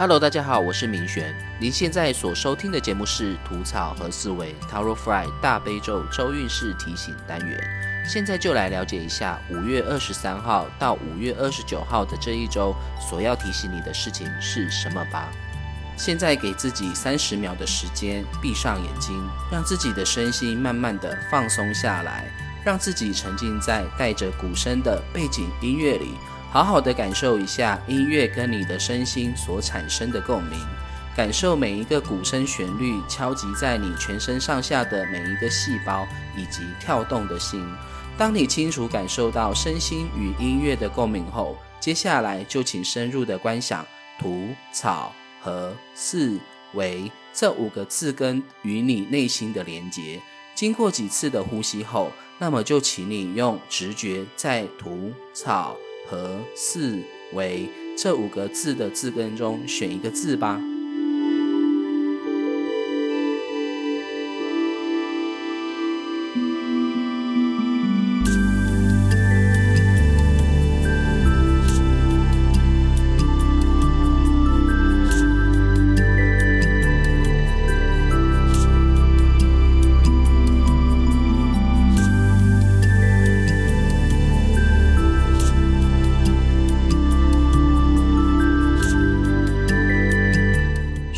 Hello，大家好，我是明璇。您现在所收听的节目是《吐草和思维 Taro Fry 大悲咒周运势提醒单元》。现在就来了解一下五月二十三号到五月二十九号的这一周所要提醒你的事情是什么吧。现在给自己三十秒的时间，闭上眼睛，让自己的身心慢慢的放松下来，让自己沉浸在带着鼓声的背景音乐里。好好的感受一下音乐跟你的身心所产生的共鸣，感受每一个鼓声旋律敲击在你全身上下的每一个细胞以及跳动的心。当你清楚感受到身心与音乐的共鸣后，接下来就请深入的观想“土、草、和、四、维”这五个字根与你内心的连结。经过几次的呼吸后，那么就请你用直觉在土、草。和四为这五个字的字根中选一个字吧。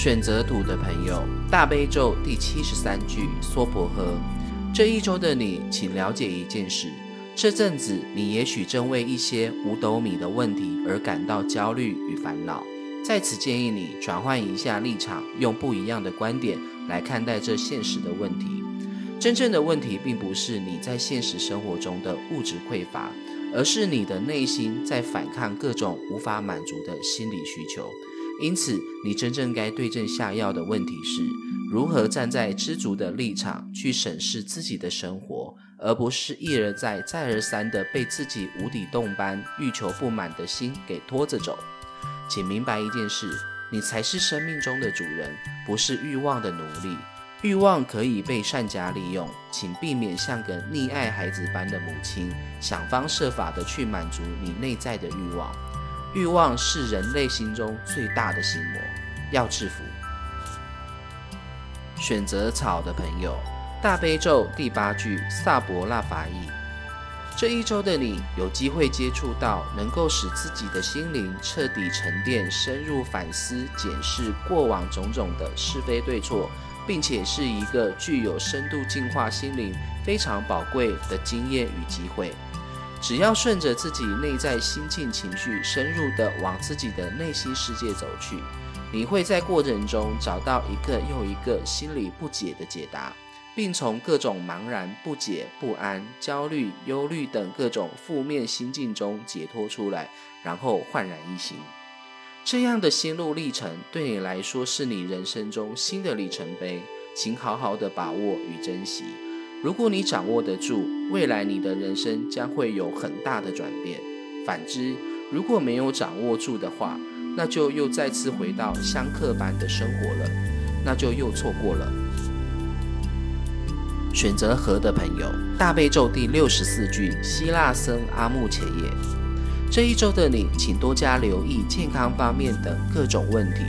选择土的朋友，大悲咒第七十三句娑婆诃。这一周的你，请了解一件事：这阵子你也许正为一些五斗米的问题而感到焦虑与烦恼。在此建议你转换一下立场，用不一样的观点来看待这现实的问题。真正的问题并不是你在现实生活中的物质匮乏，而是你的内心在反抗各种无法满足的心理需求。因此，你真正该对症下药的问题是如何站在知足的立场去审视自己的生活，而不是一而再、再而三的被自己无底洞般欲求不满的心给拖着走。请明白一件事：你才是生命中的主人，不是欲望的奴隶。欲望可以被善加利用，请避免像个溺爱孩子般的母亲，想方设法的去满足你内在的欲望。欲望是人类心中最大的心魔，要制服。选择草的朋友，大悲咒第八句萨博那法意。这一周的你有机会接触到能够使自己的心灵彻底沉淀、深入反思、检视过往种种的是非对错，并且是一个具有深度净化心灵非常宝贵的经验与机会。只要顺着自己内在心境情绪，深入的往自己的内心世界走去，你会在过程中找到一个又一个心里不解的解答，并从各种茫然、不解、不安、焦虑、忧虑等各种负面心境中解脱出来，然后焕然一新。这样的心路历程对你来说是你人生中新的里程碑，请好好的把握与珍惜。如果你掌握得住，未来你的人生将会有很大的转变。反之，如果没有掌握住的话，那就又再次回到相克般的生活了，那就又错过了。选择和的朋友，大悲咒第六十四句，希腊僧阿木且也。这一周的你，请多加留意健康方面的各种问题。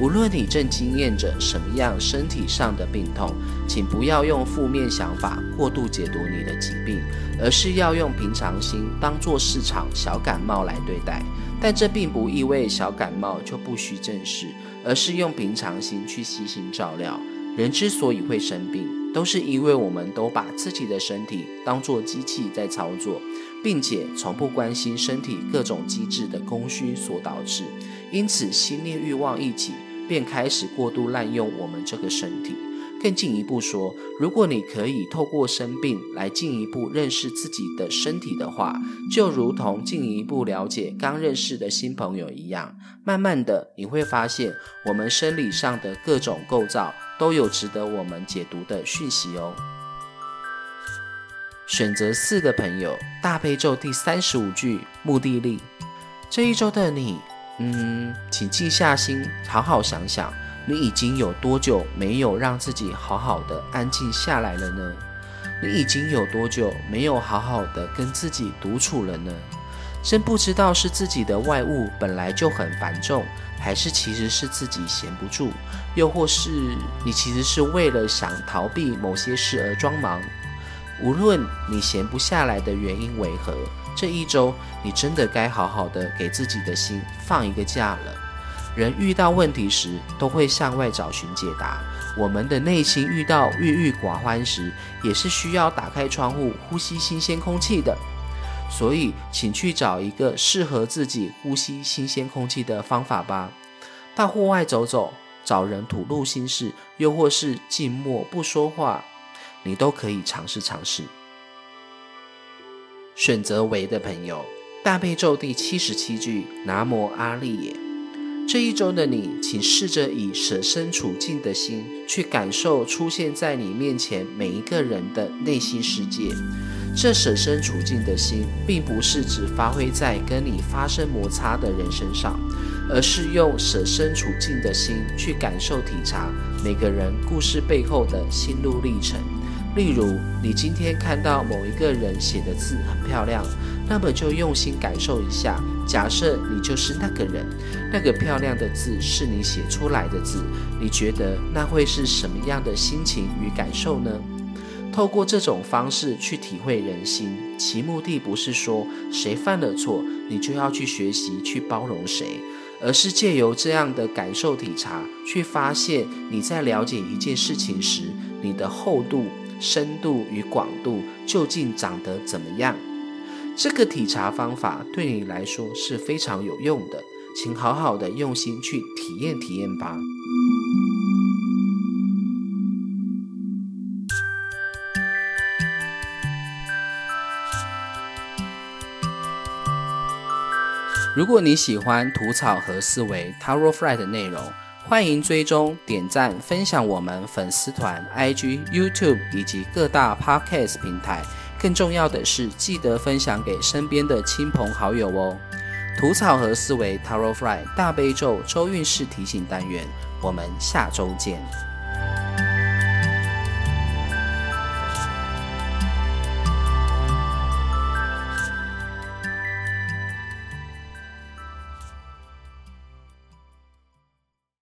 无论你正经验着什么样身体上的病痛，请不要用负面想法过度解读你的疾病，而是要用平常心当做市场小感冒来对待。但这并不意味小感冒就不需正视，而是用平常心去细心照料。人之所以会生病，都是因为我们都把自己的身体当作机器在操作，并且从不关心身体各种机制的供需所导致。因此，心念欲望一起。便开始过度滥用我们这个身体。更进一步说，如果你可以透过生病来进一步认识自己的身体的话，就如同进一步了解刚认识的新朋友一样，慢慢的你会发现，我们生理上的各种构造都有值得我们解读的讯息哦。选择四的朋友，大悲咒第三十五句目的力，这一周的你。嗯，请静下心，好好想想，你已经有多久没有让自己好好的安静下来了呢？你已经有多久没有好好的跟自己独处了呢？真不知道是自己的外物本来就很繁重，还是其实是自己闲不住，又或是你其实是为了想逃避某些事而装忙。无论你闲不下来的原因为何，这一周你真的该好好的给自己的心放一个假了。人遇到问题时，都会向外找寻解答。我们的内心遇到郁郁寡欢时，也是需要打开窗户，呼吸新鲜空气的。所以，请去找一个适合自己呼吸新鲜空气的方法吧。到户外走走，找人吐露心事，又或是静默不说话，你都可以尝试尝试。选择为的朋友，大悲咒第七十七句：南无阿利耶。这一周的你，请试着以舍身处境的心去感受出现在你面前每一个人的内心世界。这舍身处境的心，并不是只发挥在跟你发生摩擦的人身上，而是用舍身处境的心去感受体察每个人故事背后的心路历程。例如，你今天看到某一个人写的字很漂亮，那么就用心感受一下。假设你就是那个人，那个漂亮的字是你写出来的字，你觉得那会是什么样的心情与感受呢？透过这种方式去体会人心，其目的不是说谁犯了错，你就要去学习去包容谁，而是借由这样的感受体察，去发现你在了解一件事情时，你的厚度。深度与广度究竟长得怎么样？这个体察方法对你来说是非常有用的，请好好的用心去体验体验吧。如果你喜欢吐草和思维，Taro Fry 的内容，欢迎追踪、点赞、分享我们粉丝团、IG、YouTube 以及各大 Podcast 平台。更重要的是，记得分享给身边的亲朋好友哦。吐草和思维，Taro Fry 大悲咒周运势提醒单元，我们下周见。